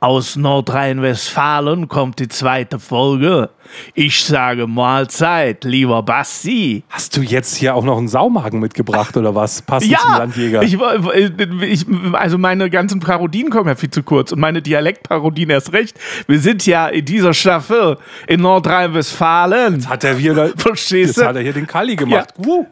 Aus Nordrhein-Westfalen kommt die zweite Folge. Ich sage Mahlzeit, lieber Basti. Hast du jetzt hier auch noch einen Saumagen mitgebracht oder was? Passend ja, zum Landjäger. Ich, ich, also meine ganzen Parodien kommen ja viel zu kurz und meine Dialektparodien erst recht. Wir sind ja in dieser Staffel in Nordrhein-Westfalen. Jetzt hat er wieder, Verstehst du? Jetzt hat er hier den Kali gemacht. Ja. Uh.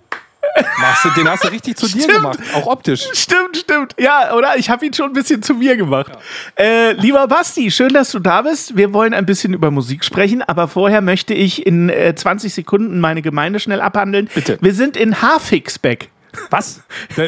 Machst du, den hast du richtig zu stimmt. dir gemacht, auch optisch. Stimmt, stimmt. Ja, oder? Ich habe ihn schon ein bisschen zu mir gemacht. Ja. Äh, lieber Basti, schön, dass du da bist. Wir wollen ein bisschen über Musik sprechen, aber vorher möchte ich in äh, 20 Sekunden meine Gemeinde schnell abhandeln. Bitte. Wir sind in Hafixbeck. Was?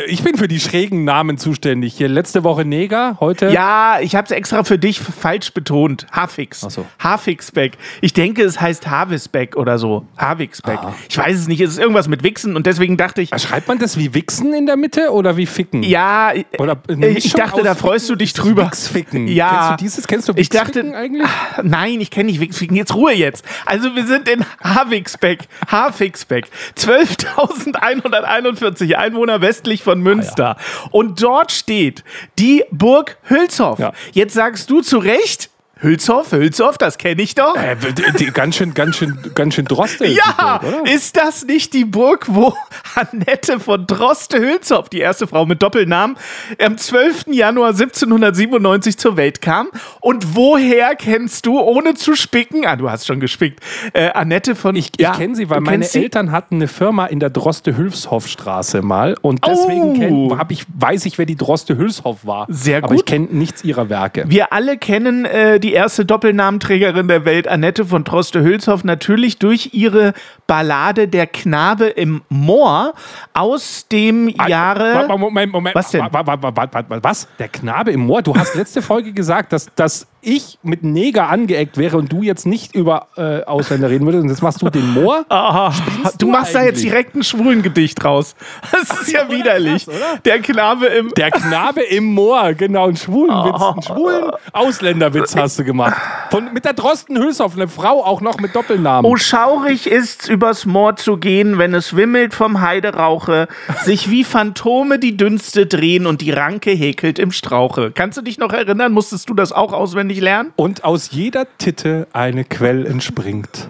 Ich bin für die schrägen Namen zuständig. Hier letzte Woche Neger, heute. Ja, ich habe es extra für dich falsch betont. Hafix. Ach so. Hafixbeck. Ich denke, es heißt Havisbeck oder so. Havixbeck. Ah. Ich weiß es nicht. Es ist irgendwas mit Wichsen und deswegen dachte ich. Schreibt man das wie Wichsen in der Mitte oder wie Ficken? Ja, oder ich dachte, da freust du dich drüber. Wichsficken. Ja. Kennst du dieses? Kennst du ich dachte, eigentlich? Ach, nein, ich kenne nicht Wichsficken. Jetzt Ruhe jetzt. Also wir sind in Havixbeck. Havixbeck. 12.141 Einwohner westlich von Münster. Ah, ja. Und dort steht die Burg Hülshoff. Ja. Jetzt sagst du zu Recht, Hülshoff, Hülshoff, das kenne ich doch. Äh, die, die, ganz schön, ganz schön, ganz schön Droste. Ja, Burg, ist das nicht die Burg, wo Annette von Droste-Hülshoff, die erste Frau mit Doppelnamen, am 12. Januar 1797 zur Welt kam? Und woher kennst du, ohne zu spicken, ah, du hast schon gespickt, äh, Annette von... Ich, ich kenne sie, weil meine Eltern hatten eine Firma in der Droste-Hülshoff-Straße mal und deswegen oh. ich, weiß ich, wer die Droste-Hülshoff war. Sehr gut. Aber ich kenne nichts ihrer Werke. Wir alle kennen äh, die die erste Doppelnamenträgerin der Welt, Annette von Droste-Hülshoff, natürlich durch ihre Ballade Der Knabe im Moor aus dem Jahre. Moment, Moment. Was denn? Was? Der Knabe im Moor? Du hast letzte Folge gesagt, dass, dass ich mit Neger angeeckt wäre und du jetzt nicht über äh, Ausländer reden würdest und jetzt machst du den Moor. Ah, du, du, machst eigentlich? da jetzt direkt ein schwulen Gedicht raus. Das ist ja widerlich. Krass, der Knabe im Der Knabe im Moor, genau, ein schwulen Witz, einen schwulen Ausländerwitz hast du gemacht. Von, mit der Drosten Hülshoff, eine Frau auch noch mit Doppelnamen. Oh, schaurig ist's übers Moor zu gehen, wenn es wimmelt vom Heiderauche, sich wie Phantome die Dünste drehen und die Ranke häkelt im Strauche. Kannst du dich noch erinnern? Musstest du das auch auswendig auswendig lernen. Und aus jeder Titte eine Quell entspringt.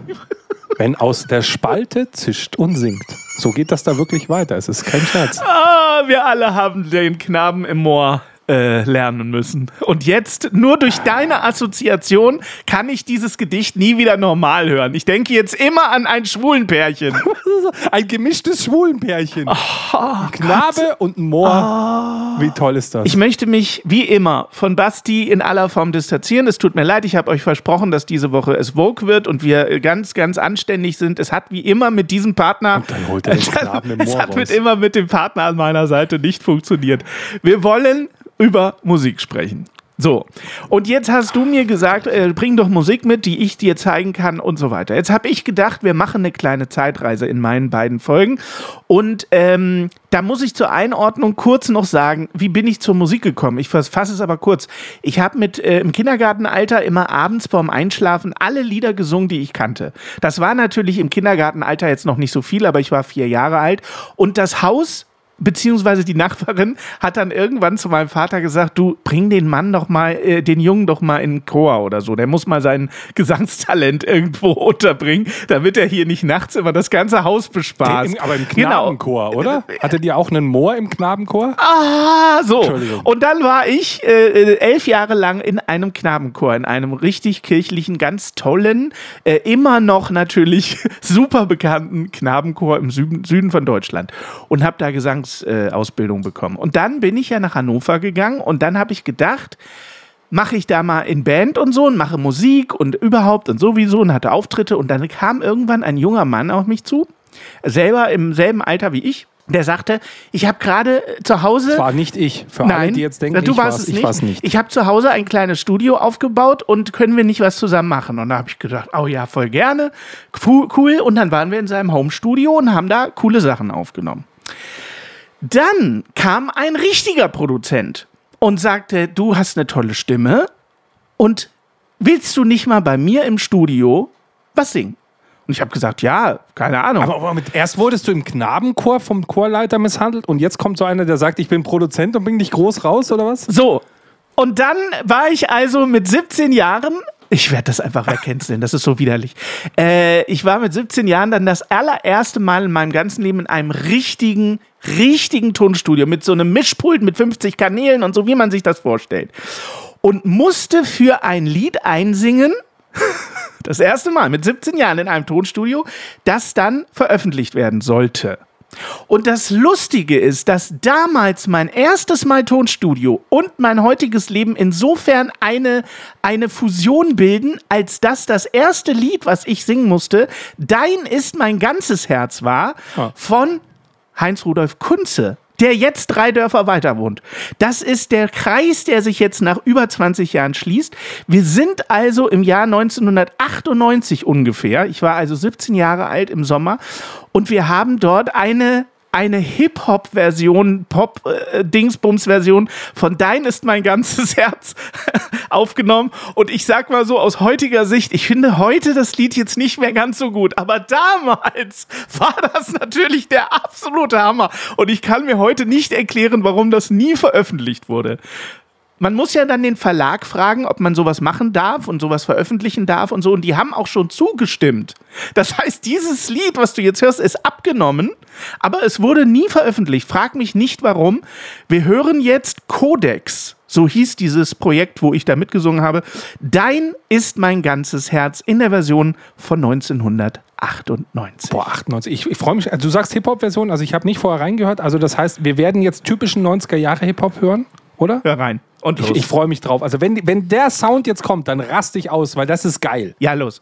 Wenn aus der Spalte zischt und singt. So geht das da wirklich weiter. Es ist kein Scherz. Ah, wir alle haben den Knaben im Moor äh, lernen müssen. Und jetzt, nur durch deine Assoziation, kann ich dieses Gedicht nie wieder normal hören. Ich denke jetzt immer an ein Schwulenpärchen. ein gemischtes Schwulenpärchen. Oh, Knabe Gott. und Moor. Oh. Wie toll ist das? Ich möchte mich wie immer von Basti in aller Form distanzieren. Es tut mir leid, ich habe euch versprochen, dass diese Woche es Vogue wird und wir ganz, ganz anständig sind. Es hat wie immer mit diesem Partner. Und dann holt er den Knaben im Moor Es hat mit immer mit dem Partner an meiner Seite nicht funktioniert. Wir wollen über Musik sprechen. So, und jetzt hast du mir gesagt, äh, bring doch Musik mit, die ich dir zeigen kann und so weiter. Jetzt habe ich gedacht, wir machen eine kleine Zeitreise in meinen beiden Folgen. Und ähm, da muss ich zur Einordnung kurz noch sagen, wie bin ich zur Musik gekommen? Ich fasse es aber kurz. Ich habe mit äh, im Kindergartenalter immer abends vorm Einschlafen alle Lieder gesungen, die ich kannte. Das war natürlich im Kindergartenalter jetzt noch nicht so viel, aber ich war vier Jahre alt. Und das Haus beziehungsweise die Nachbarin hat dann irgendwann zu meinem Vater gesagt, du bring den Mann doch mal, äh, den Jungen doch mal in den Chor oder so. Der muss mal sein Gesangstalent irgendwo unterbringen, damit er hier nicht nachts immer das ganze Haus bespaßt. Im, aber im genau. Knabenchor, genau. oder? Hattet ihr auch einen Moor im Knabenchor? Ah, so. Und dann war ich äh, elf Jahre lang in einem Knabenchor, in einem richtig kirchlichen, ganz tollen, äh, immer noch natürlich super bekannten Knabenchor im Süden, Süden von Deutschland und habe da Gesangs Gesangsausbildung bekommen. Und dann bin ich ja nach Hannover gegangen und dann habe ich gedacht, mache ich da mal in Band und so und mache Musik und überhaupt und sowieso und hatte Auftritte und dann kam irgendwann ein junger Mann auf mich zu selber im selben Alter wie ich. Der sagte, ich habe gerade zu Hause. Das war nicht ich. Für Nein, alle, die jetzt denken, du ich warst war's, es ich nicht. war's nicht. Ich habe zu Hause ein kleines Studio aufgebaut und können wir nicht was zusammen machen? Und da habe ich gedacht, oh ja, voll gerne, cool. Und dann waren wir in seinem Home-Studio und haben da coole Sachen aufgenommen. Dann kam ein richtiger Produzent und sagte, du hast eine tolle Stimme und willst du nicht mal bei mir im Studio was singen? Und ich habe gesagt, ja, keine Ahnung. Aber, aber mit, erst wurdest du im Knabenchor vom Chorleiter misshandelt und jetzt kommt so einer, der sagt, ich bin Produzent und bring dich groß raus oder was? So, und dann war ich also mit 17 Jahren. Ich werde das einfach wegcanceln, das ist so widerlich. Äh, ich war mit 17 Jahren dann das allererste Mal in meinem ganzen Leben in einem richtigen, richtigen Tonstudio mit so einem Mischpult mit 50 Kanälen und so, wie man sich das vorstellt. Und musste für ein Lied einsingen, das erste Mal mit 17 Jahren in einem Tonstudio, das dann veröffentlicht werden sollte. Und das Lustige ist, dass damals mein erstes Mal Tonstudio und mein heutiges Leben insofern eine, eine Fusion bilden, als dass das erste Lied, was ich singen musste, Dein ist mein ganzes Herz war, Ah. von Heinz Rudolf Kunze, der jetzt drei Dörfer weiter wohnt. Das ist der Kreis, der sich jetzt nach über 20 Jahren schließt. Wir sind also im Jahr 1998 ungefähr. Ich war also 17 Jahre alt im Sommer und wir haben dort eine eine Hip-Hop-Version, Pop-Dingsbums-Version von Dein ist mein ganzes Herz aufgenommen. Und ich sag mal so aus heutiger Sicht, ich finde heute das Lied jetzt nicht mehr ganz so gut. Aber damals war das natürlich der absolute Hammer. Und ich kann mir heute nicht erklären, warum das nie veröffentlicht wurde. Man muss ja dann den Verlag fragen, ob man sowas machen darf und sowas veröffentlichen darf und so. Und die haben auch schon zugestimmt. Das heißt, dieses Lied, was du jetzt hörst, ist abgenommen, aber es wurde nie veröffentlicht. Frag mich nicht warum. Wir hören jetzt Codex. So hieß dieses Projekt, wo ich da mitgesungen habe. Dein ist mein ganzes Herz in der Version von 1998. Boah, 98. Ich, ich freue mich. Also du sagst Hip-Hop-Version, also ich habe nicht vorher reingehört. Also das heißt, wir werden jetzt typischen 90er-Jahre-Hip-Hop hören, oder? Hör rein. Und Ich, ich freue mich drauf. Also wenn, wenn der Sound jetzt kommt, dann raste ich aus, weil das ist geil. ja, los.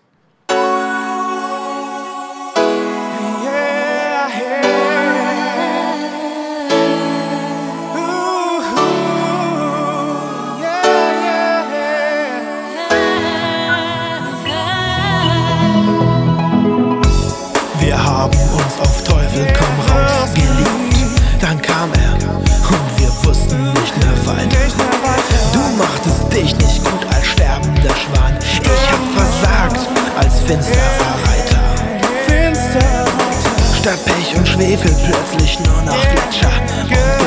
Wir haben uns auf Teufel komm raus geliebt. Dann kam er dich nicht gut als sterbender Schwan. Ich hab versagt als finsterer Reiter. Statt Pech und Schwefel plötzlich nur noch Gletscher und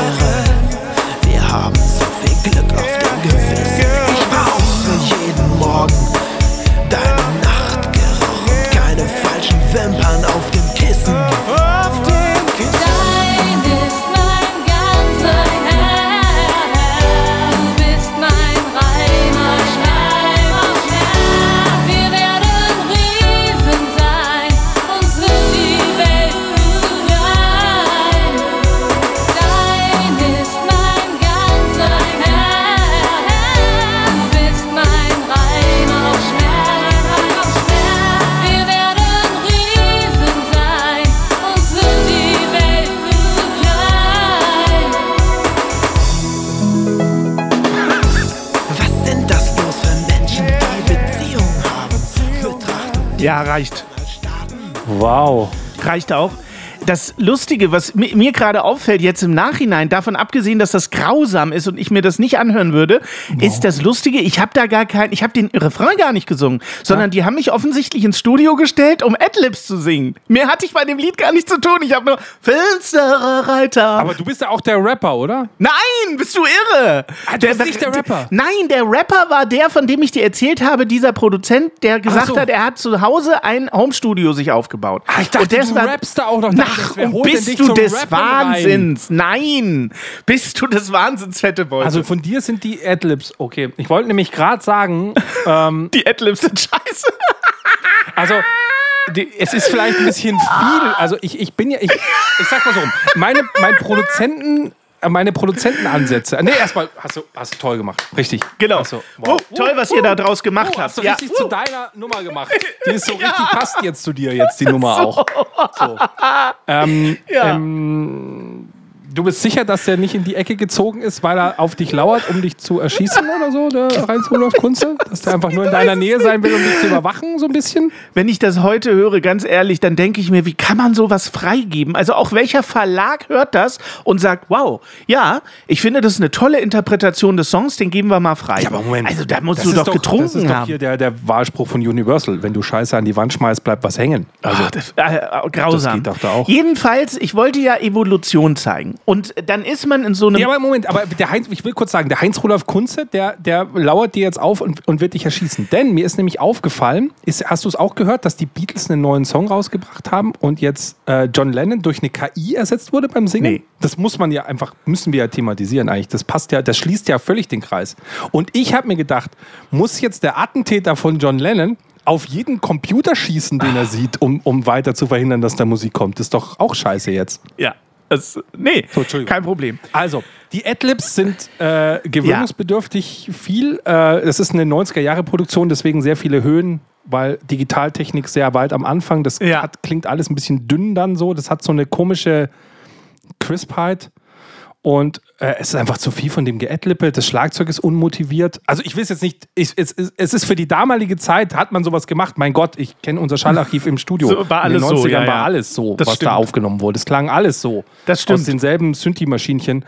Ja, reicht. Wow. reicht auch. Das Lustige, was mi- mir gerade auffällt jetzt im Nachhinein, davon abgesehen, dass das grausam ist und ich mir das nicht anhören würde, ist das Lustige, ich habe da gar kein, ich habe den Refrain gar nicht gesungen, sondern die haben mich offensichtlich ins Studio gestellt, um Adlibs zu singen. Mehr hatte ich bei dem Lied gar nicht zu tun. Ich habe nur finsterer Reiter. Aber du bist ja auch der Rapper, oder? Nein, bist du irre? Ah, du bist nicht der Rapper. Nein, der Rapper war der, von dem ich dir erzählt habe, dieser Produzent, der gesagt so. hat, er hat zu Hause ein Homestudio sich aufgebaut. Ah, ich dachte, Und du rappst da auch noch. Na, Wer und bist du des Rappen rein? Wahnsinns? Nein, bist du des Wahnsinns, fette Beute. Also von dir sind die Adlibs. Okay, ich wollte nämlich gerade sagen, ähm, die Adlibs sind scheiße. also die, es ist vielleicht ein bisschen viel. Also ich, ich bin ja, ich, ich sag mal so, rum, meine, mein Produzenten meine Produzentenansätze. Nee, erstmal hast du, hast du toll gemacht. Richtig. Genau. Also, Oh, toll, was ihr da draus gemacht Oh, hast habt. du richtig zu deiner Nummer gemacht. Die ist so richtig, passt jetzt zu dir jetzt, die Nummer auch. So. Ähm, Ja. ähm, du bist sicher, dass der nicht in die Ecke gezogen ist, weil er auf dich lauert, um dich zu erschießen oder so, der Heinz-Rudolf Kunze? Dass der einfach nur in deiner Nähe sein will, um dich zu überwachen, so ein bisschen? Wenn ich das heute höre, ganz ehrlich, dann denke ich mir, wie kann man sowas freigeben? Also auch welcher Verlag hört das und sagt, wow, ja, ich finde, das ist eine tolle Interpretation des Songs, den geben wir mal frei. Also da musst das du doch, Das getrunken ist doch haben. hier der, der Wahlspruch von Universal. Wenn du Scheiße an die Wand schmeißt, bleibt was hängen. Also, Ach, das, äh, äh, grausam. Das geht doch da auch. Jedenfalls, ich wollte ja Evolution zeigen. Und dann ist man in so einem. Ja, aber Moment, aber der Heinz, ich will kurz sagen, der Heinz-Rudolf Kunze, der, der lauert dir jetzt auf und, und wird dich erschießen. Denn mir ist nämlich aufgefallen, ist, hast du es auch gehört, dass die Beatles einen neuen Song rausgebracht haben und jetzt äh, John Lennon durch eine KI ersetzt wurde beim Singen? Nee. Das muss man ja einfach, müssen wir ja thematisieren eigentlich. Das passt ja, das schließt ja völlig den Kreis. Und ich habe mir gedacht, muss jetzt der Attentäter von John Lennon auf jeden Computer schießen, den er sieht, um, um weiter zu verhindern, dass da Musik kommt? Das ist doch auch scheiße jetzt. ja. Das, nee, So, kein Problem. Also, die Adlibs sind äh, gewöhnungsbedürftig viel. Äh, es ist eine 90er-Jahre-Produktion, deswegen sehr viele Höhen, weil Digitaltechnik sehr weit am Anfang. Das Ja. hat, klingt alles ein bisschen dünn dann so. Das hat so eine komische Crispheit. Und äh, es ist einfach zu viel von dem Geadlippe. Das Schlagzeug ist unmotiviert. Also ich will es jetzt nicht, ich, es, es ist für die damalige Zeit, hat man sowas gemacht. Mein Gott, ich kenne unser Schallarchiv im Studio. So, war In den alles so, 90ern ja, war alles so, Das was stimmt. da aufgenommen wurde. Es klang alles so. Das stimmt. Aus denselben Synthi-Maschinchen.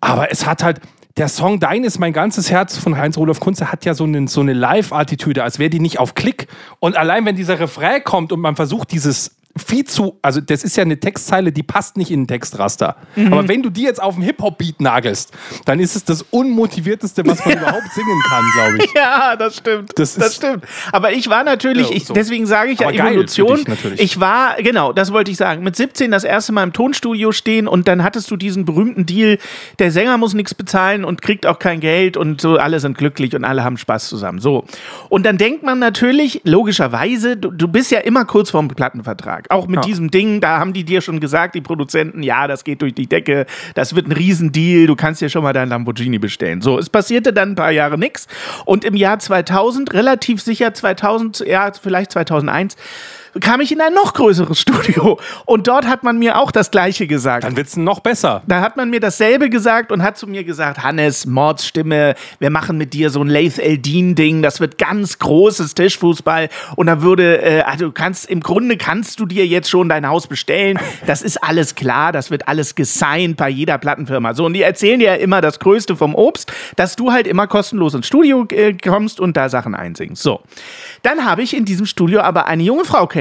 Aber es hat halt, der Song Dein ist mein ganzes Herz von Heinz-Rudolf Kunze hat ja so eine, so eine Live-Attitüde, als wäre die nicht auf Klick. Und allein wenn dieser Refrain kommt und man versucht, dieses viel zu, also das ist ja eine Textzeile, die passt nicht in den Textraster. Mhm. Aber wenn du die jetzt auf den Hip-Hop-Beat nagelst, dann ist es das unmotivierteste, was man überhaupt singen kann, glaube ich. Ja, das stimmt. Das Das, stimmt. Aber ich war natürlich, Ja, ich, so. deswegen sage ich ja Aber für Evolution. Ich war, genau, das wollte ich sagen, mit 17 das erste Mal im Tonstudio stehen und dann hattest du diesen berühmten Deal, der Sänger muss nichts bezahlen und kriegt auch kein Geld und so, alle sind glücklich und alle haben Spaß zusammen. So. Und dann denkt man natürlich, logischerweise, du, du bist ja immer kurz vorm Plattenvertrag. Auch mit Ja. diesem Ding, da haben die dir schon gesagt, die Produzenten, ja, das geht durch die Decke, das wird ein Riesendeal, du kannst dir schon mal dein Lamborghini bestellen. So, es passierte dann ein paar Jahre nichts und im Jahr 2000, relativ sicher 2000, ja, vielleicht 2001, kam ich in ein noch größeres Studio und dort hat man mir auch das Gleiche gesagt. Dann wird es noch besser. Da hat man mir dasselbe gesagt und hat zu mir gesagt, Hannes, Mordsstimme, wir machen mit dir so ein Laith Eldin-Ding, das wird ganz großes Tischfußball und da würde, äh, also du kannst, im Grunde kannst du dir jetzt schon dein Haus bestellen, das ist alles klar, das wird alles gesigned bei jeder Plattenfirma. So, und die erzählen dir ja immer das Größte vom Obst, dass du halt immer kostenlos ins Studio äh, kommst und da Sachen einsingst. So. Dann habe ich in diesem Studio aber eine junge Frau kennengelernt,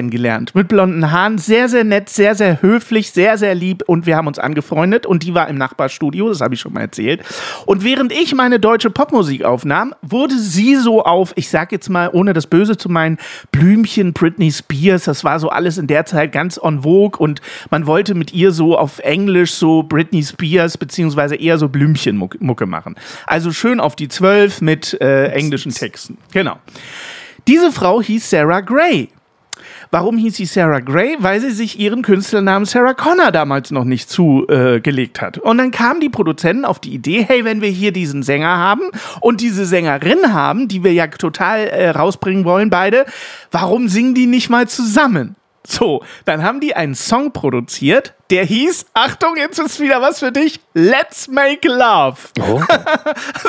mit blonden Haaren, sehr, sehr nett, sehr, sehr höflich, sehr, sehr lieb und wir haben uns angefreundet und die war im Nachbarstudio, das habe ich schon mal erzählt. Und während ich meine deutsche Popmusik aufnahm, wurde sie so auf, ich sag jetzt mal, ohne das Böse zu meinen, Blümchen, Britney Spears, das war so alles in der Zeit ganz on vogue und man wollte mit ihr so auf Englisch so Britney Spears beziehungsweise eher so Blümchen-Mucke machen. Also schön auf die Zwölf mit äh, englischen Texten. Genau. Diese Frau hieß Sarah Gray. Warum hieß sie Sarah Gray? Weil sie sich ihren Künstlernamen Sarah Connor damals noch nicht zugelegt hat. Und dann kamen die Produzenten auf die Idee, hey, wenn wir hier diesen Sänger haben und diese Sängerin haben, die wir ja total äh, rausbringen wollen, beide, warum singen die nicht mal zusammen? So, dann haben die einen Song produziert, der hieß, Achtung, jetzt ist wieder was für dich, Let's Make Love. Oh.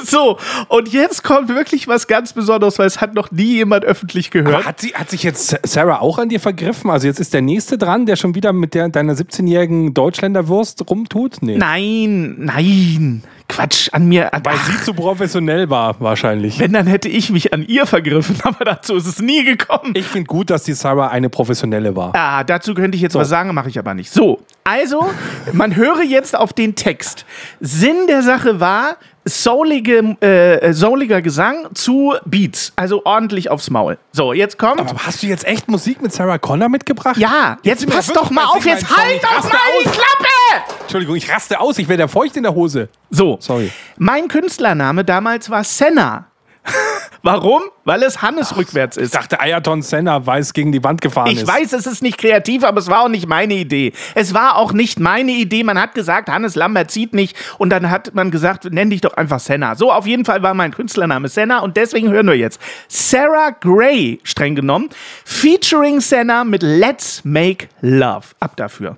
So, und jetzt kommt wirklich was ganz Besonderes, weil es hat noch nie jemand öffentlich gehört. Aber hat, sie, hat sich jetzt Sarah auch an dir vergriffen? Also jetzt ist der Nächste dran, der schon wieder mit der, deiner 17-jährigen Deutschländerwurst rumtut? Nee. Nein, nein. Quatsch, an mir. An, Weil ach, sie zu professionell war, wahrscheinlich. wenn, dann hätte ich mich an ihr vergriffen, aber dazu ist es nie gekommen. Ich finde gut, dass die Sarah eine professionelle war. Ah, dazu könnte ich jetzt was sagen, mache ich aber nicht. So, also, man höre jetzt auf den Text. Sinn der Sache war, soulige, äh, souliger Gesang zu Beats, also ordentlich aufs Maul. So, jetzt kommt. Aber hast du jetzt echt Musik mit Sarah Connor mitgebracht? ja, jetzt, wir pass doch mal auf, jetzt halt doch mal die aus. Klappe! Entschuldigung, ich raste aus, ich werde ja feucht in der Hose. So, Sorry. mein Künstlername damals war Senna. Warum? Weil es Hannes rückwärts Ich ist. dachte, Ayrton Senna weiß gegen die Wand gefahren Ich ist. weiß, es ist nicht kreativ, aber es war auch nicht meine Idee. Es war auch nicht meine Idee. Man hat gesagt, Hannes Lambert zieht nicht. Und dann hat man gesagt, nenn dich doch einfach Senna. So, auf jeden Fall war mein Künstlername Senna. Und deswegen hören wir jetzt Sarah Gray, streng genommen, featuring Senna mit Let's Make Love. Ab dafür.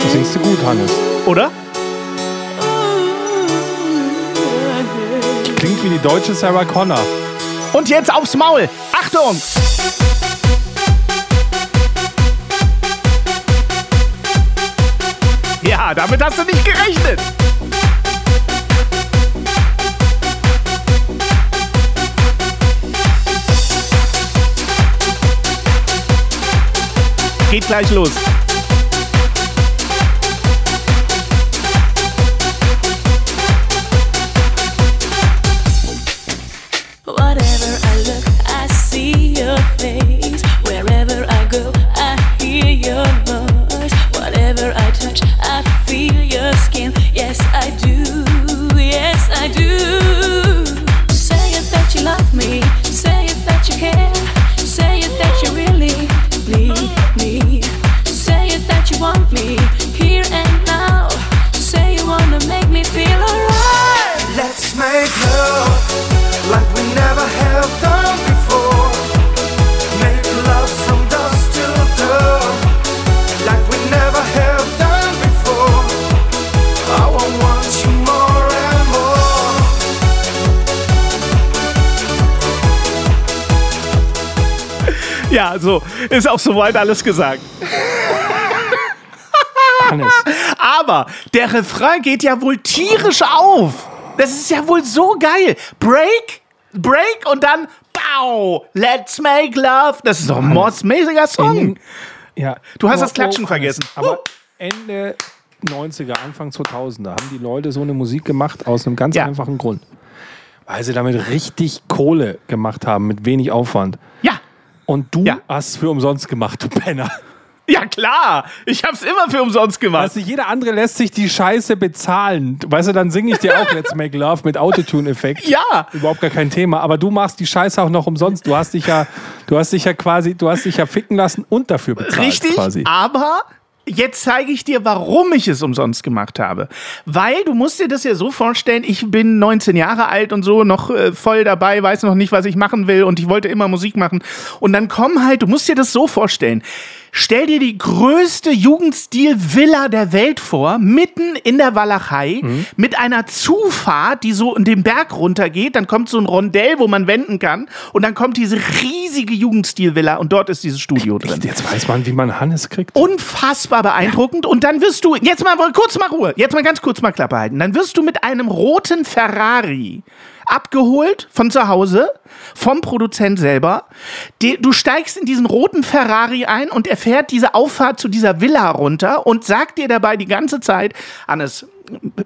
Das singst du gut, Hannes. Oder? Klingt wie die deutsche Sarah Connor. Und jetzt aufs Maul. Achtung! Ja, damit hast du nicht gerechnet. Geht gleich los. Ist auch soweit alles gesagt. Hannes. Aber der Refrain geht ja wohl tierisch auf. Das ist ja wohl so geil. Break, Break und dann Pow, Let's Make Love. Das ist doch ein mordsmäßiger Song. Ja. Du hast das Oh, Klatschen oh, vergessen. Aber Ende 90er, Anfang 2000er haben die Leute so eine Musik gemacht aus einem ganz Ja. einfachen Grund. Weil sie damit richtig Kohle gemacht haben, mit wenig Aufwand. Ja, Und du Ja. hast es für umsonst gemacht, du Penner. ja klar. Ich hab's immer für umsonst gemacht. Weißt du, jeder andere lässt sich die Scheiße bezahlen. Weißt du, dann singe ich dir auch Let's Make Love mit Autotune-Effekt. Ja. Überhaupt gar kein Thema. Aber du machst die Scheiße auch noch umsonst. Du hast dich ja, du hast dich ja quasi, du hast dich ja ficken lassen und dafür bezahlt. Richtig, Quasi. aber jetzt zeige ich dir, warum ich es umsonst gemacht habe. Weil du musst dir das ja so vorstellen, ich bin 19 Jahre alt und so, noch äh, voll dabei, weiß noch nicht, was ich machen will und ich wollte immer Musik machen. Und dann kommen halt, du musst dir das so vorstellen. Stell dir die größte Jugendstil-Villa der Welt vor, mitten in der Walachei, mit einer Zufahrt, die so in den Berg runtergeht. Dann kommt so ein Rondell, wo man wenden kann. Und dann kommt diese riesige Jugendstil-Villa und dort ist dieses Studio drin Jetzt weiß man, wie man Hannes kriegt. unfassbar beeindruckend. Und dann wirst du, jetzt mal kurz mal Ruhe, jetzt mal ganz kurz mal Klappe halten. Dann wirst du mit einem roten Ferrari abgeholt von zu Hause, vom Produzent selber. Du steigst in diesen roten Ferrari ein und er fährt diese Auffahrt zu dieser Villa runter und sagt dir dabei die ganze Zeit, Hannes,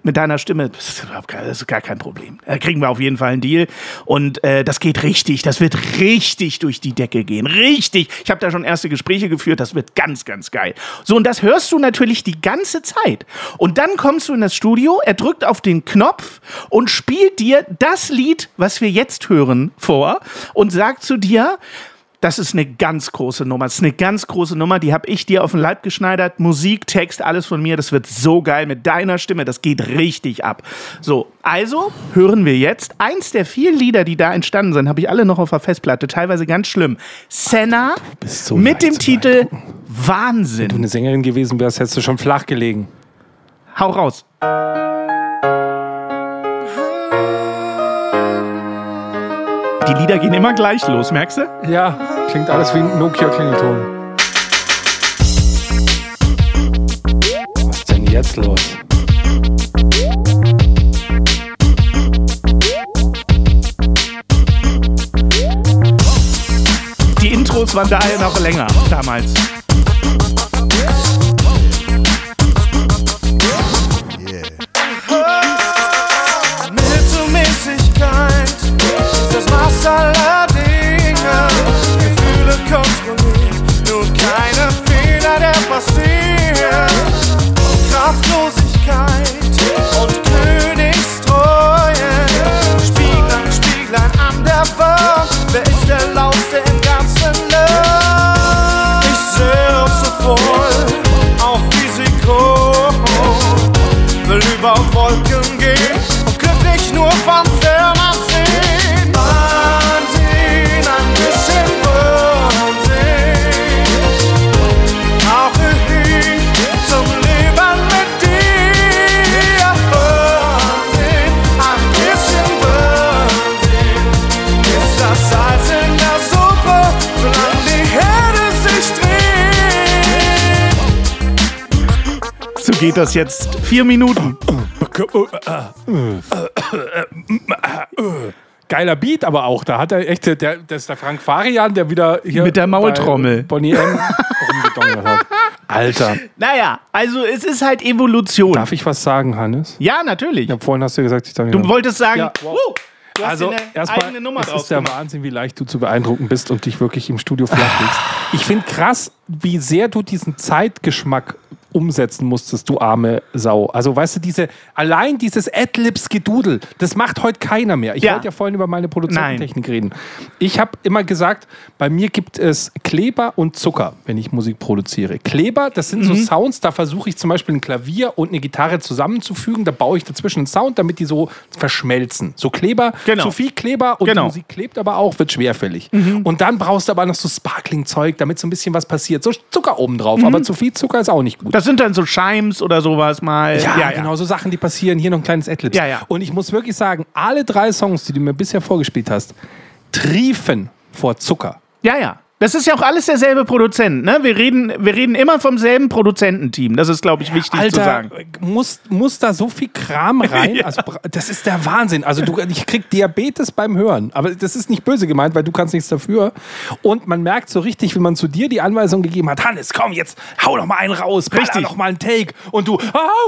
mit deiner Stimme, das ist, das ist gar kein Problem. Da kriegen wir auf jeden Fall einen Deal. Und äh, das geht richtig, das wird richtig durch die Decke gehen. Richtig. Ich habe da schon erste Gespräche geführt, das wird ganz, ganz geil. So, und das hörst du natürlich die ganze Zeit. Und dann kommst du in das Studio, er drückt auf den Knopf und spielt dir das Lied, was wir jetzt hören, vor und sagt zu dir, das ist eine ganz große Nummer. Das ist eine ganz große Nummer. Die habe ich dir auf den Leib geschneidert. Musik, Text, alles von mir. Das wird so geil mit deiner Stimme. Das geht richtig ab. So, also hören wir jetzt eins der vielen Lieder, die da entstanden sind. Habe ich alle noch auf der Festplatte. Teilweise ganz schlimm. Senna so mit dem Titel Wenn du Wahnsinn. eine Sängerin gewesen wärst, hättest du schon flach gelegen. Hau raus. Die Lieder gehen immer gleich los, merkst du? Ja, klingt alles wie ein Nokia-Klingelton. Was ist denn jetzt los? Die Intros waren daher noch länger damals. Geht das jetzt. Vier Minuten. Geiler Beat, aber auch. Da hat er echt, der, das ist der Frank Farian, der wieder hier Mit der Maultrommel. Bonnie M rumgedongert hat. Alter, Naja, also es ist halt Evolution. darf ich was sagen, Hannes? Ja, natürlich. Ja, vorhin hast du gesagt, ich darf nicht Du wolltest sagen, Ja, wow. uh, du hast Also dir eine erstmal, eigene Nummer es ist der gemacht. Wahnsinn, wie leicht du zu beeindrucken bist und dich wirklich im Studio flachlegst. Ich finde krass, wie sehr du diesen Zeitgeschmack umsetzen musstest, du arme Sau. Also weißt du, diese, allein dieses Adlibs-Gedudel, das macht heute keiner mehr. Ich Ja. wollte ja vorhin über meine Produzententechnik reden. Ich habe immer gesagt, bei mir gibt es Kleber und Zucker, wenn ich Musik produziere. Kleber, das sind so Mhm. Sounds, da versuche ich zum Beispiel ein Klavier und eine Gitarre zusammenzufügen, da baue ich dazwischen einen Sound, damit die so verschmelzen. So Kleber, Genau. zu viel Kleber und Genau. die Musik klebt aber auch, wird schwerfällig. Und dann brauchst du aber noch so Sparkling-Zeug, damit so ein bisschen was passiert. So Zucker oben drauf, aber zu viel Zucker ist auch nicht gut. Das sind dann so Chimes oder sowas mal. Ja, genau, so Sachen, die passieren. Hier noch ein kleines Adlibs. Ja, ja. Und ich muss wirklich sagen, alle drei Songs, die du mir bisher vorgespielt hast, triefen vor Zucker. Ja, ja. Das ist ja auch alles derselbe Produzent. Ne? Wir, reden, wir reden immer vom selben Produzententeam. Das ist, glaube ich, wichtig zu Alter, sagen. muss, muss da so viel Kram rein? also, bra- das ist der Wahnsinn. Also du, ich krieg Diabetes beim Hören. Aber das ist nicht böse gemeint, weil du kannst nichts dafür. Und man merkt so richtig, wie man zu dir die Anweisung gegeben hat, Hannes, komm jetzt, hau noch mal einen raus, Richtig. noch mal einen Take. Und du, oh,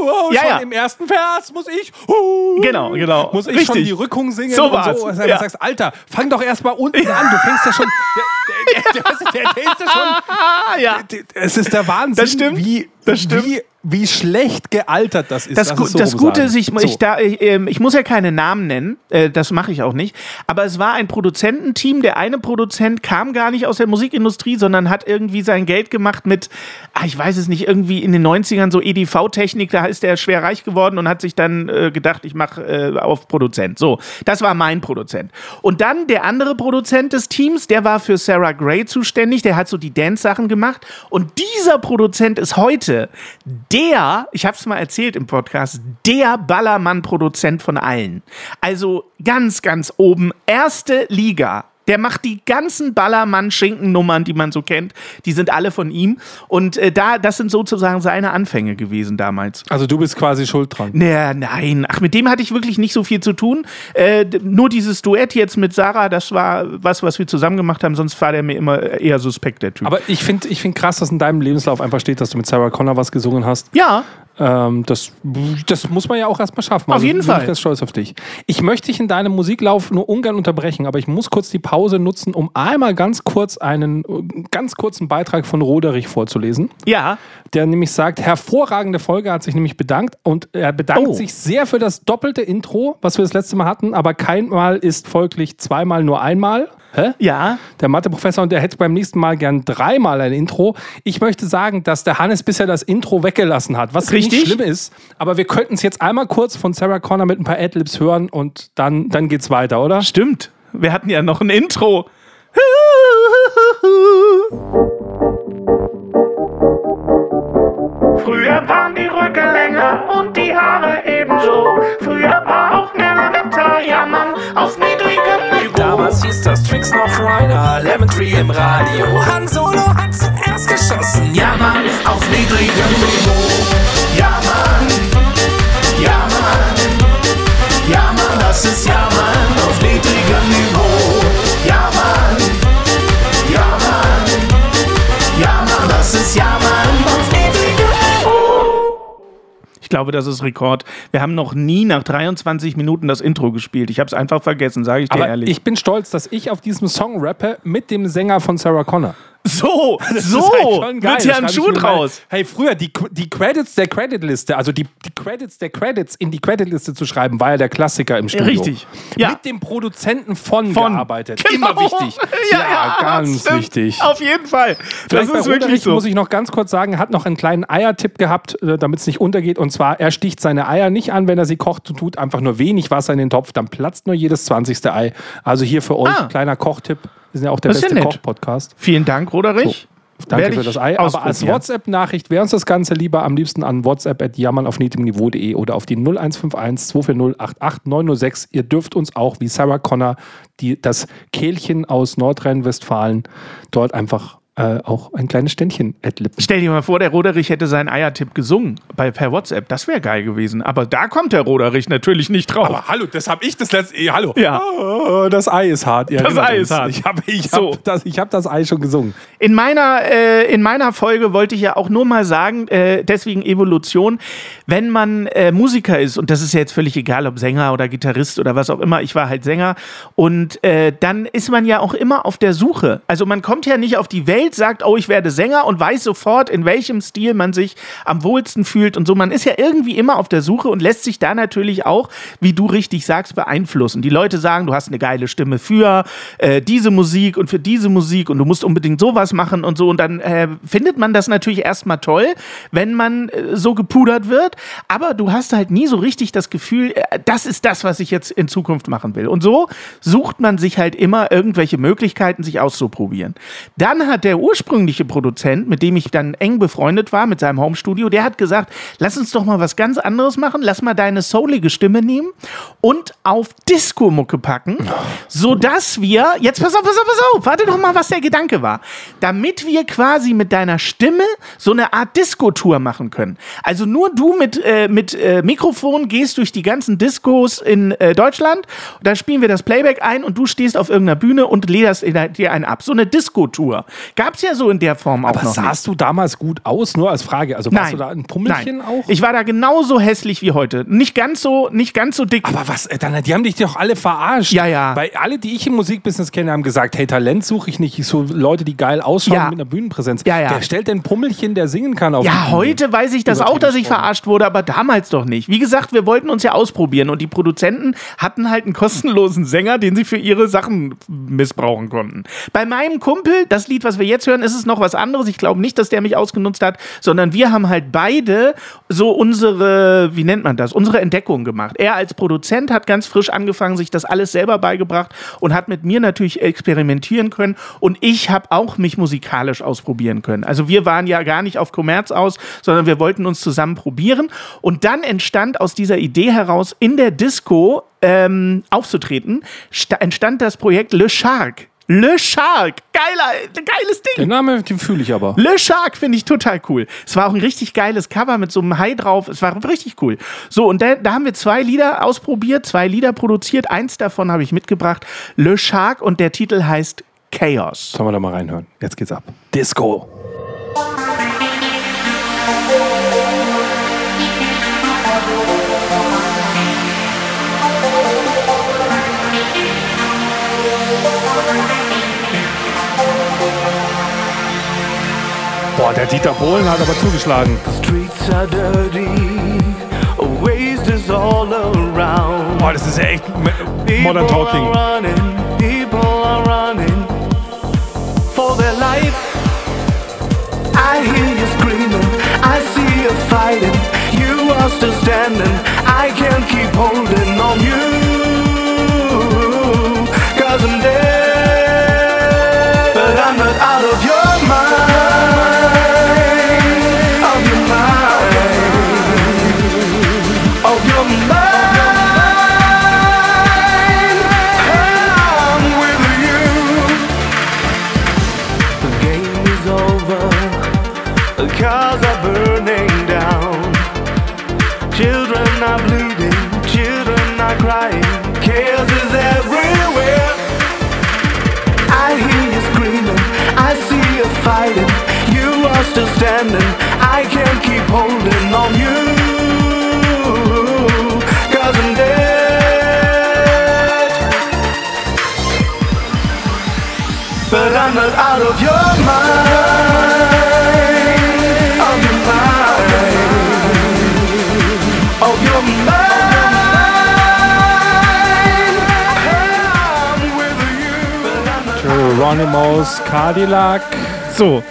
oh, Ja, schon ja. im ersten Vers muss ich, uh, Genau, genau. muss ich Richtig. schon die Rückung singen So und so. Und Ja. sagst, Alter, fang doch erst mal unten an. Du fängst ja schon, der, der, der, ist ja schon, Ah, ja. es ist der Wahnsinn, Das stimmt. Wie, Das stimmt. Wie, wie schlecht gealtert das ist. Das, Gu- es so das Gute sagen. ist, ich, So. ich, da, ich, ähm, ich muss ja keine Namen nennen, äh, das mache ich auch nicht, aber es war ein Produzententeam. Der eine Produzent kam gar nicht aus der Musikindustrie, sondern hat irgendwie sein Geld gemacht mit, ah, ich weiß es nicht, irgendwie in den 90ern so EDV-Technik, da ist er schwer reich geworden und hat sich dann äh, gedacht, ich mache äh, auf Produzent. So, das war mein Produzent. Und dann der andere Produzent des Teams, der war für Sarah Gray zuständig, der hat so die Dance-Sachen gemacht. Und dieser Produzent ist heute der, ich habe es mal erzählt im Podcast, der Ballermann-Produzent von allen. Also ganz, ganz oben, erste Liga. Der macht die ganzen Ballermann-Schinken-Nummern, die man so kennt, die sind alle von ihm. Und äh, da, das sind sozusagen seine Anfänge gewesen damals. Also du bist quasi schuld dran. Naja, nein. Ach, mit dem hatte ich wirklich nicht so viel zu tun. Äh, nur dieses Duett jetzt mit Sarah, das war was, was wir zusammen gemacht haben. Sonst war der mir immer eher suspekt, der Typ. Aber ich finde ich find krass, dass in deinem Lebenslauf einfach steht, dass du mit Sarah Connor was gesungen hast. ja, Ähm, das, das muss man ja auch erstmal schaffen. Also Auf jeden bin Fall. Ich ganz stolz auf dich. Ich möchte dich in deinem Musiklauf nur ungern unterbrechen, aber ich muss kurz die Pause nutzen, um einmal ganz kurz einen ganz kurzen Beitrag von Roderich vorzulesen. ja. der nämlich sagt, hervorragende Folge, hat sich nämlich bedankt und er bedankt Oh. sich sehr für das doppelte Intro, was wir das letzte Mal hatten, aber kein Mal ist folglich zweimal nur einmal. Hä? Ja. Der Matheprofessor und der hätte beim nächsten Mal gern dreimal ein Intro. Ich möchte sagen, dass der Hannes bisher das Intro weggelassen hat, was Richtig. nicht schlimm ist. Aber wir könnten es jetzt einmal kurz von Sarah Connor mit ein paar Adlibs hören und dann, dann geht's weiter, oder? Stimmt. Wir hatten ja noch ein Intro. Früher waren die Röcke länger und die Haare ebenso. Früher war auch Elementar, ja Mann, auf niedrigem Niveau. Damals hieß das Tricks noch Ryder, Lemon Tree im Radio. Han Solo hat zuerst geschossen, ja Mann, auf niedrigem Niveau. Ja Mann, ja Mann, ja Mann, das ist ja Mann, auf niedrigem Niveau. Ich glaube, das ist Rekord. Wir haben noch nie nach 23 Minuten das Intro gespielt. Ich habe es einfach vergessen, sage ich dir Aber ehrlich. ich bin stolz, dass ich auf diesem Song rappe mit dem Sänger von Sarah Connor. So, Das so halt wird ja Das ein Schuh draus. Hey, früher die, die Credits der Creditliste, also die, die Credits der Credits in die Creditliste zu schreiben, war ja der Klassiker im Studio. Richtig. Ja. Mit dem Produzenten von, Von. gearbeitet. Genau. Immer wichtig. Ja, ganz stimmt. wichtig. Auf jeden Fall. Vielleicht das ist wirklich so. muss ich noch ganz kurz sagen, hat noch einen kleinen Eiertipp gehabt, äh, damit es nicht untergeht. Und zwar, er sticht seine Eier nicht an, wenn er sie kocht und tut einfach nur wenig Wasser in den Topf, dann platzt nur jedes 20. Ei. Also hier für euch, Ah. kleiner Kochtipp. Wir sind ja auch der Das ja beste. Koch-Podcast. Vielen Dank, Roderich. Danke Werde für das Ei. Aber als. WhatsApp-Nachricht wäre uns das Ganze lieber am liebsten an WhatsApp at jammern auf niedrigem oder auf die 0151 240 88 906. Ihr dürft uns auch, wie Sarah Connor, die, das Kehlchen aus Nordrhein-Westfalen, dort einfach äh, auch ein kleines Ständchen adlippen. Stell dir mal vor, der Roderich hätte seinen Eiertipp gesungen bei, per WhatsApp. Das wäre geil gewesen. Aber da kommt der Roderich natürlich nicht drauf. Aber hallo, das habe ich das letzte. eh, hallo. Ja. Oh, das Ei ist hart. Ja, Das Ei ist hart. Ich habe ich So. hab das, ich hab das Ei schon gesungen. In meiner, äh, in meiner Folge wollte ich ja auch nur mal sagen, äh, deswegen Evolution, wenn man äh, Musiker ist, und das ist ja jetzt völlig egal, ob Sänger oder Gitarrist oder was auch immer, ich war halt Sänger, und äh, dann ist man ja auch immer auf der Suche. Also man kommt ja nicht auf die Welt, sagt, oh, ich werde Sänger und weiß sofort, in welchem Stil man sich am wohlsten fühlt und so. Man ist ja irgendwie immer auf der Suche und lässt sich da natürlich auch, wie du richtig sagst, beeinflussen. Die Leute sagen, du hast eine geile Stimme für äh, diese Musik und für diese Musik und du musst unbedingt sowas machen und so. Und dann äh, findet man das natürlich erstmal toll, wenn man äh, so gepudert wird. Aber du hast halt nie so richtig das Gefühl, äh, das ist das, was ich jetzt in Zukunft machen will. Und so sucht man sich halt immer irgendwelche Möglichkeiten, sich auszuprobieren. Dann hat der ursprüngliche Produzent, mit dem ich dann eng befreundet war, mit seinem Homestudio, der hat gesagt, lass uns doch mal was ganz anderes machen, lass mal deine soulige Stimme nehmen und auf Disco-Mucke packen, sodass wir, jetzt pass auf, pass auf, pass auf, warte doch mal, was der Gedanke war, damit wir quasi mit deiner Stimme so eine Art Disco-Tour machen können. Also nur du mit, äh, mit äh, Mikrofon gehst durch die ganzen Discos in äh, Deutschland, da spielen wir das Playback ein und du stehst auf irgendeiner Bühne und lederst dir einen ab. So eine Disco-Tour. Gab's ja so in der Form auch Aber noch nicht. sahst du damals gut aus? Nur als Frage. Also warst Nein. du da ein Pummelchen Nein. auch? Ich war da genauso hässlich wie heute. Nicht ganz so, nicht ganz so dick. Aber was, äh, dann, die haben dich doch alle verarscht. Ja, ja. Weil alle, die ich im Musikbusiness kenne, haben gesagt, hey, Talent suche ich nicht. Ich so Leute, die geil ausschauen Ja. mit einer Bühnenpräsenz. Ja, ja. Der stellt den Pummelchen, der singen kann auf Ja, heute weiß ich das auch, dass ich verarscht wurde, aber damals doch nicht. Wie gesagt, wir wollten uns ja ausprobieren und die Produzenten hatten halt einen kostenlosen Sänger, den sie für ihre Sachen missbrauchen konnten. Bei meinem Kumpel, das Lied, was wir jetzt hören, ist es noch was anderes. Ich glaube nicht, dass der mich ausgenutzt hat, sondern wir haben halt beide so unsere, wie nennt man das, unsere Entdeckung gemacht. Er als Produzent hat ganz frisch angefangen, sich das alles selber beigebracht und hat mit mir natürlich experimentieren können und ich habe auch mich musikalisch ausprobieren können. Also wir waren ja gar nicht auf Kommerz aus, sondern wir wollten uns zusammen probieren und dann entstand aus dieser Idee heraus in der Disco ähm, aufzutreten, sta- entstand das Projekt Le Shark. Le Shark, geiler, geiles Ding. Den Namen, den fühle ich aber. Le Shark finde ich total cool. Es war auch ein richtig geiles Cover mit so einem Hai drauf. Es war richtig cool. So, und da, da haben wir zwei Lieder ausprobiert, zwei Lieder produziert. Eins davon habe ich mitgebracht. Le Shark und der Titel heißt Chaos. Sollen wir da mal reinhören? Jetzt geht's ab. Disco. Boah, der Dieter Bohlen hat aber zugeschlagen. Streets are dirty, waste is all around. Boah, das ist ja echt Modern Talking. People are running for their life. I hear you screaming, I see you fighting. You are still standing, I can't keep holding on you. Cadillac. So,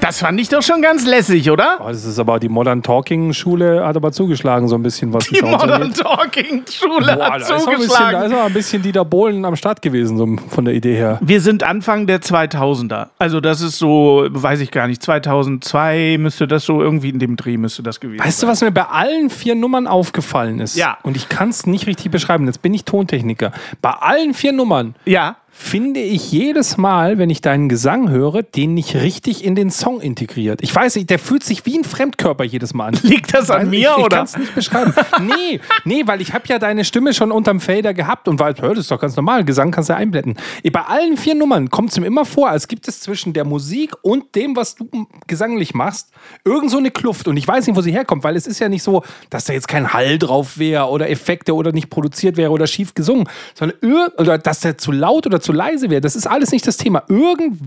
das fand ich doch schon ganz lässig, oder? Oh, das ist aber die Modern Talking Schule hat aber zugeschlagen so ein bisschen was Die Sounds Modern angeht. Talking Schule Boah, hat da ist, auch ein bisschen, da zugeschlagen. ist auch ein bisschen Dieter Bohlen am Start gewesen, so von der Idee her. Wir sind Anfang der 2000er. Also das ist so, weiß ich gar nicht, 2002 müsste das so irgendwie in dem Dreh müsste das gewesen Weißt du, sein. was mir bei allen vier Nummern aufgefallen ist? Ja. Und ich kann es nicht richtig beschreiben, jetzt bin ich Tontechniker. Bei allen vier Nummern Ja, finde ich jedes Mal, wenn ich deinen Gesang höre, den nicht richtig in den Song integriert. Ich weiß nicht, der fühlt sich wie ein Fremdkörper jedes Mal an. Liegt das an Weiß- mir, ich, ich oder? kann es nicht beschreiben. nee, nee, weil ich habe ja deine Stimme schon unterm Fader gehabt und weiß, hör, das ist doch ganz normal. Gesang kannst du ja einblenden. Bei allen vier Nummern kommt es mir immer vor, als gibt es zwischen der Musik und dem, was du gesanglich machst, irgend so eine Kluft. Und ich weiß nicht, wo sie herkommt, weil es ist ja nicht so, dass da jetzt kein Hall drauf wäre oder Effekte oder nicht produziert wäre oder schief gesungen, sondern oder dass der zu laut oder zu leise wäre. Das ist alles nicht das Thema. Irgend,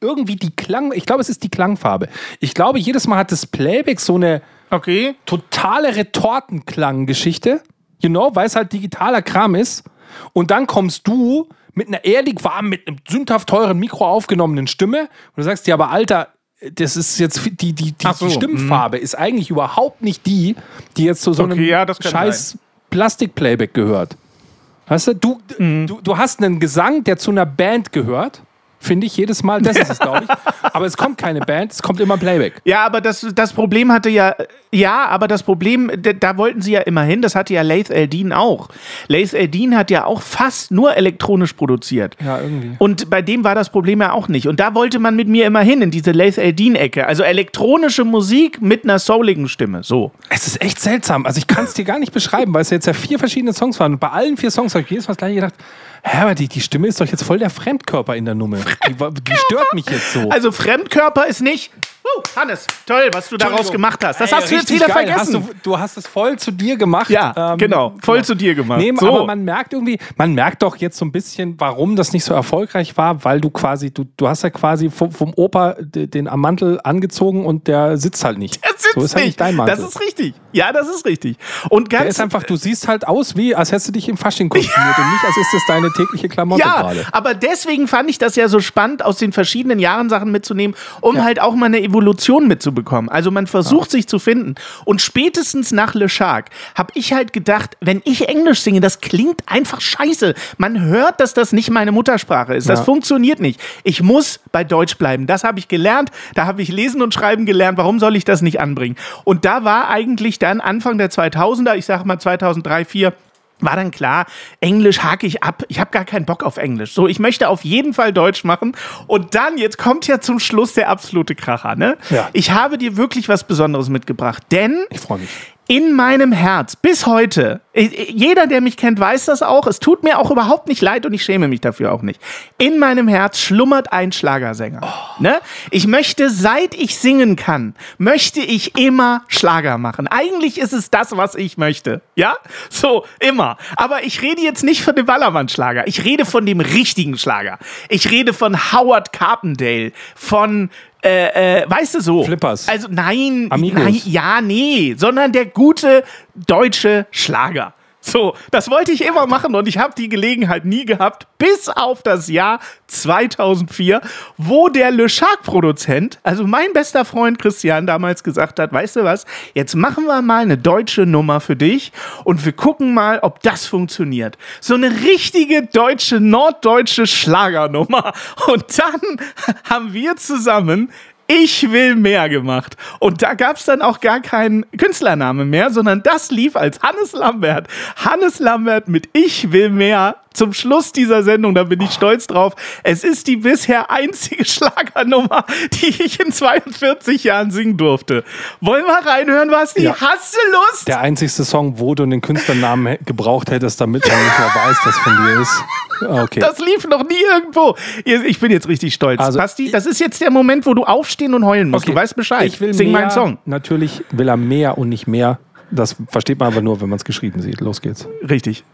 irgendwie die Klang, ich glaube, es ist die Klangfarbe. Ich glaube, jedes Mal hat das Playback so eine okay. totale Retortenklanggeschichte, you know, weil es halt digitaler Kram ist. Und dann kommst du mit einer ehrlich warmen, mit einem sündhaft teuren Mikro aufgenommenen Stimme und du sagst dir aber, Alter, das ist jetzt die, die, die, so, die Stimmfarbe ist eigentlich überhaupt nicht die, die jetzt zu so Okay, einem ja, scheiß Plastik-Playback gehört. Weißt du, du, Mhm. du, du hast einen Gesang, der zu einer Band gehört. Finde ich jedes Mal, das ist es, glaube ich. Aber es kommt keine Band, es kommt immer Playback. Ja, aber das, das Problem hatte ja, ja, aber das Problem, da, da wollten sie ja immer hin, das hatte ja Laith Eldin auch. Laith Eldin hat ja auch fast nur elektronisch produziert. Ja, irgendwie. Und bei dem war das Problem ja auch nicht. Und da wollte man mit mir immer hin, in diese Laith Eldin-Ecke. Also elektronische Musik mit einer souligen Stimme. So. Es ist echt seltsam. Also ich kann es dir gar nicht beschreiben, weil es jetzt ja vier verschiedene Songs waren. Und bei allen vier Songs habe ich jedes Mal das gleiche gedacht, hä, aber die, die Stimme ist doch jetzt voll der Fremdkörper in der Nummer. Die, die stört mich jetzt so. Also Fremdkörper ist nicht. Uh, Hannes, toll, was du daraus gemacht hast. Das Ey, hast du jetzt wieder geil. vergessen. Hast du, du hast es voll zu dir gemacht. ja, Ähm, genau. Voll zu dir gemacht. Nee, so. aber man merkt irgendwie, man merkt doch jetzt so ein bisschen, warum das nicht so erfolgreich war, weil du quasi, du, du hast ja quasi vom, vom Opa den am Mantel angezogen und der sitzt halt nicht. Das sitzt so ist halt nicht. dein Mantel. Das ist richtig. Ja, das ist richtig. Und ganz der ist einfach, du siehst halt aus wie, als hättest du dich im Fasching konsumiert und nicht, als ist das deine tägliche Klamotte Ja, gerade. aber deswegen fand ich das ja so spannend, aus den verschiedenen Jahren Sachen mitzunehmen, um halt auch mal eine Evolution mitzubekommen. Also man versucht sich zu finden. Und spätestens nach Le Shark habe ich halt gedacht, wenn ich Englisch singe, das klingt einfach scheiße. Man hört, dass das nicht meine Muttersprache ist. Das Ja. funktioniert nicht. Ich muss bei Deutsch bleiben. Das habe ich gelernt. Da habe ich lesen und schreiben gelernt. Warum soll ich das nicht anbringen? Und da war eigentlich dann Anfang der 2000er, ich sage mal 2003, 2004, war dann klar, Englisch hake ich ab. Ich habe gar keinen Bock auf Englisch. So, ich möchte auf jeden Fall Deutsch machen. Und dann, jetzt kommt ja zum Schluss der absolute Kracher, ne? Ja. Ich habe dir wirklich was Besonderes mitgebracht. Denn Ich freue mich. In meinem Herz bis heute, jeder, der mich kennt, weiß das auch. Es tut mir auch überhaupt nicht leid und ich schäme mich dafür auch nicht. In meinem Herz schlummert ein Schlagersänger. Ne? Ich möchte, seit ich singen kann, möchte ich immer Schlager machen. Eigentlich ist es das, was ich möchte. Ja? So, immer. Aber ich rede jetzt nicht von dem Ballermann-Schlager. Ich rede von dem richtigen Schlager. Ich rede von Howard Carpendale, von äh, äh, weißt du so? Flippers. Also nein, Amigos. nein, ja, nee, sondern der gute deutsche Schlager. So, das wollte ich immer machen und ich habe die Gelegenheit nie gehabt, bis auf das Jahr 2004, wo der Le Shark-Produzent, also mein bester Freund Christian, damals gesagt hat, weißt du was, jetzt machen wir mal eine deutsche Nummer für dich und wir gucken mal, ob das funktioniert. So eine richtige deutsche, norddeutsche Schlagernummer. Und dann haben wir zusammen ich will mehr gemacht. Und da gab es dann auch gar keinen Künstlername mehr, sondern das lief als Hannes Lambert. Hannes Lambert mit Ich will mehr zum Schluss dieser Sendung, da bin ich stolz drauf. Es ist die bisher einzige Schlagernummer, die ich in 42 Jahren singen durfte. Wollen wir reinhören, Basti? Ja. Hast du Lust? Der einzigste Song, wo du einen Künstlernamen gebraucht hättest, damit man nicht mehr weiß, dass von dir ist. Ah, okay. Das lief noch nie irgendwo. Ich bin jetzt richtig stolz. Also, Basti, das ist jetzt der Moment, wo du aufstehen und heulen musst. Okay. Du weißt Bescheid. Ich will Sing mehr, meinen Song. Natürlich will er mehr und nicht mehr. Das versteht man aber nur, wenn man es geschrieben sieht. Los geht's. Richtig.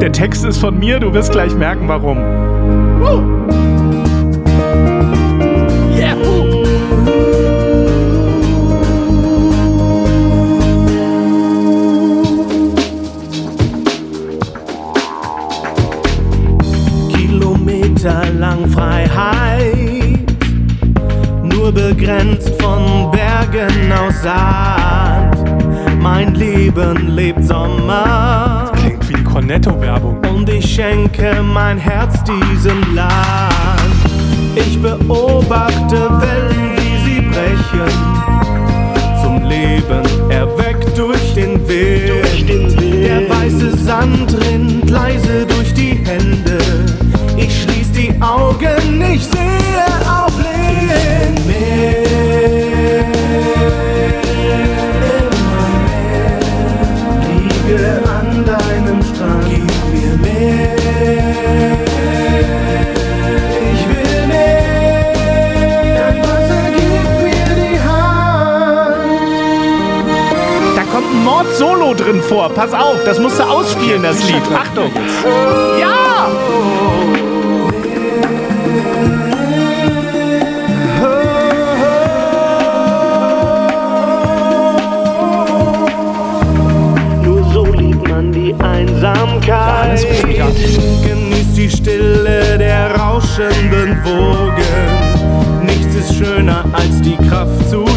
Der Text ist von mir, du wirst gleich merken, warum. Lang Freiheit, nur begrenzt von Bergen aus Sand. Mein Leben lebt Sommer Die Cornetto-Werbung. und ich schenke mein Herz diesem Land. Ich beobachte Wellen, drin vor. Pass auf, das musst du ausspielen, das Lied. Achtung. Ja! Nur so liebt man die Einsamkeit. Genießt die Stille der rauschenden Wogen. Nichts ist schöner als die Kraft zu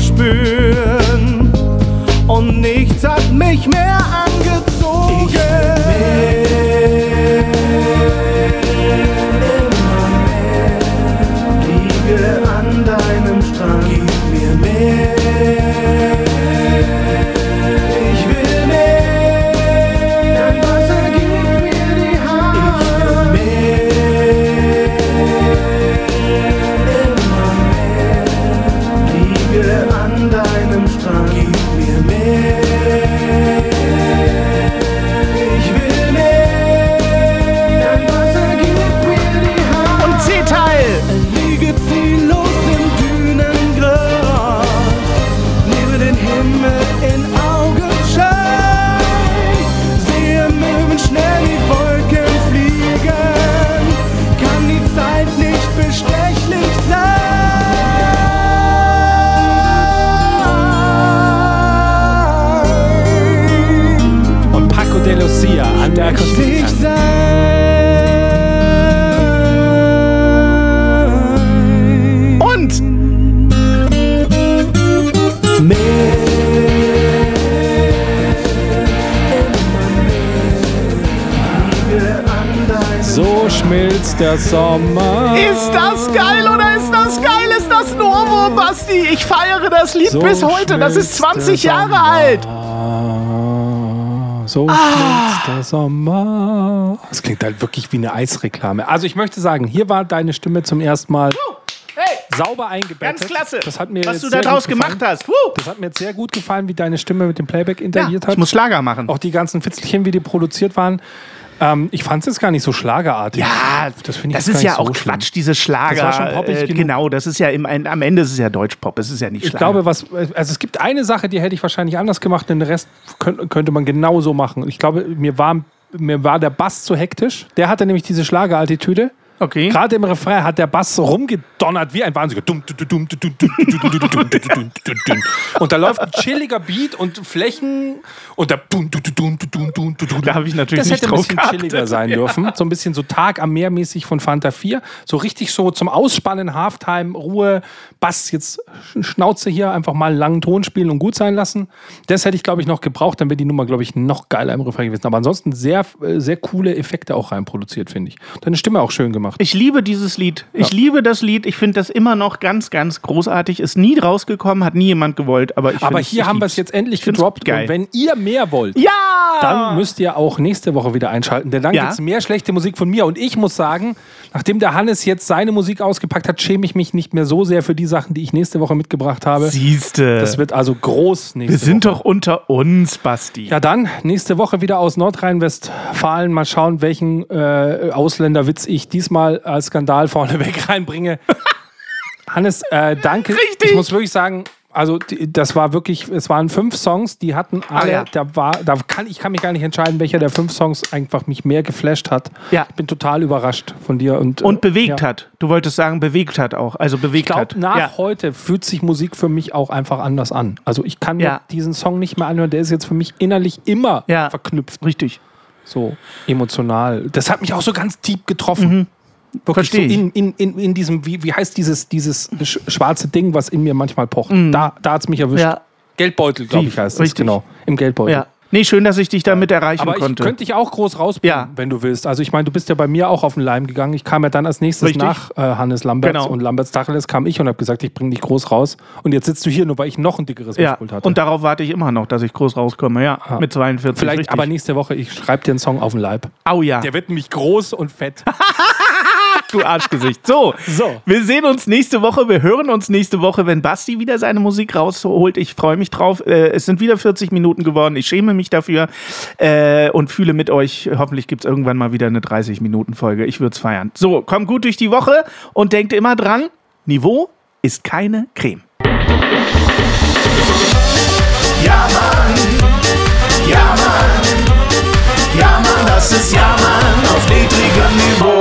nicht mehr an. Der Sommer. ist das geil oder ist das geil? Ist das Novo, Basti? Ich feiere das Lied So bis heute. Das ist schmilzt 20 der Jahre Sommer. alt. So schmilzt der Sommer. Das klingt halt wirklich wie eine Eisreklame. Also ich möchte sagen, hier war deine Stimme zum ersten Mal Hey, sauber eingebettet. ganz klasse. Das hat mir was du sehr daraus gut gefallen. gemacht hast. Woo. Das hat mir jetzt sehr gut gefallen, wie deine Stimme mit dem Playback Ja, interagiert ich hat. muss Schlager machen. Auch die ganzen Fitzelchen, wie die produziert waren. Ähm, ich fand es jetzt gar nicht so schlagartig. Ja, das finde ich das ist ja so auch schlimm. Quatsch, diese Schlager. Das war schon poppig äh, genau, das ist ja im, am Ende ist es ja Deutschpop, es ist ja nicht Ich Schlager. glaube, was, also es gibt eine Sache, die hätte ich wahrscheinlich anders gemacht, denn den Rest könnt, könnte man genauso machen. Ich glaube, mir war, mir war der Bass zu hektisch. Der hatte nämlich diese Schlagerattitüde. Okay. Gerade im Refrain hat der Bass so rumgedonnert wie ein Wahnsinniger. Und da läuft ein chilliger Beat und Flächen und da. Da habe ich natürlich das nicht drauf Das hätte ein bisschen chilliger sein dürfen. So ein bisschen so Tag am Meer mäßig von Fanta 4. So richtig so zum Ausspannen, Halftime, Ruhe, Bass, jetzt Schnauze hier, einfach mal einen langen Ton spielen und gut sein lassen. Das hätte ich, glaube ich, noch gebraucht. Dann wäre die Nummer, glaube ich, noch geiler im Refrain gewesen. Aber ansonsten sehr, äh, sehr coole Effekte auch reinproduziert, finde ich. Deine Stimme auch schön gemacht. Ich liebe dieses Lied. Ich liebe das Lied. Ich finde das immer noch ganz, ganz großartig. Ist nie rausgekommen, hat nie jemand gewollt. Aber, Aber hier haben wir es jetzt endlich gedroppt. geil. Und wenn ihr mehr wollt, Ja! dann müsst ihr auch nächste Woche wieder einschalten, denn dann Ja. gibt es mehr schlechte Musik von mir. Und ich muss sagen, nachdem der Hannes jetzt seine Musik ausgepackt hat, schäme ich mich nicht mehr so sehr für die Sachen, die ich nächste Woche mitgebracht habe. Siehste. Das wird also groß nächste wir sind Woche. doch unter uns, Basti. Ja, dann nächste Woche wieder aus Nordrhein-Westfalen. Mal schauen, welchen äh, Ausländerwitz ich diesmal als Skandal vorneweg reinbringe. Hannes, äh, danke. Richtig. Ich muss wirklich sagen, Also das war wirklich, es waren fünf Songs, die hatten alle, ja. da war, da kann ich kann mich gar nicht entscheiden, welcher der fünf Songs einfach mich mehr geflasht hat. Ja. Ich bin total überrascht von dir und Und äh, bewegt ja. hat. Du wolltest sagen, bewegt hat auch. Also Ich bewegt glaube, hat. nach ja. heute fühlt sich Musik für mich auch einfach anders an. Also ich kann mir diesen Song nicht mehr anhören, der ist jetzt für mich innerlich immer verknüpft, Richtig. so emotional. Das hat mich auch so ganz tief getroffen. Mhm. Versteh so ich. in, in, in, in diesem, wie, wie heißt dieses, dieses sch schwarze Ding, was in mir manchmal pocht. Da, da hat es mich erwischt. Mhm. Ja. Geldbeutel, glaube ich, heißt das. richtig. Genau. Im Geldbeutel. Ja. Nee, schön, dass ich dich damit erreichen Aber ich konnte. könnte dich auch groß rausbringen, Ja. wenn du willst. Also ich meine, du bist ja bei mir auch auf den Leim gegangen. Ich kam ja dann als nächstes Richtig. nach äh, Hannes Lamberts Genau. und Lamberts Tacheles kam ich und habe gesagt, ich bringe dich groß raus. Und jetzt sitzt du hier, nur weil ich noch ein dickeres ja. Mischpult hatte. Und darauf warte ich immer noch, dass ich groß rauskomme. Ja, mit 42. Vielleicht richtig. aber nächste Woche, ich schreibe dir einen Song auf den Leib. Au ja, Der wird nämlich groß und fett. du Arschgesicht. So, So. wir sehen uns nächste Woche. Wir hören uns nächste Woche, wenn Basti wieder seine Musik rausholt. Ich freue mich drauf. Äh, es sind wieder 40 Minuten geworden. Ich schäme mich dafür äh, und fühle mit euch. Hoffentlich gibt es irgendwann mal wieder eine 30-Minuten-Folge. Ich würde es feiern. So, kommt gut durch die Woche und denkt immer dran: Niveau ist keine Creme. Ja, Mann. Ja, Mann. Ja, Mann, das ist Ja, Mann auf niedrigem Niveau.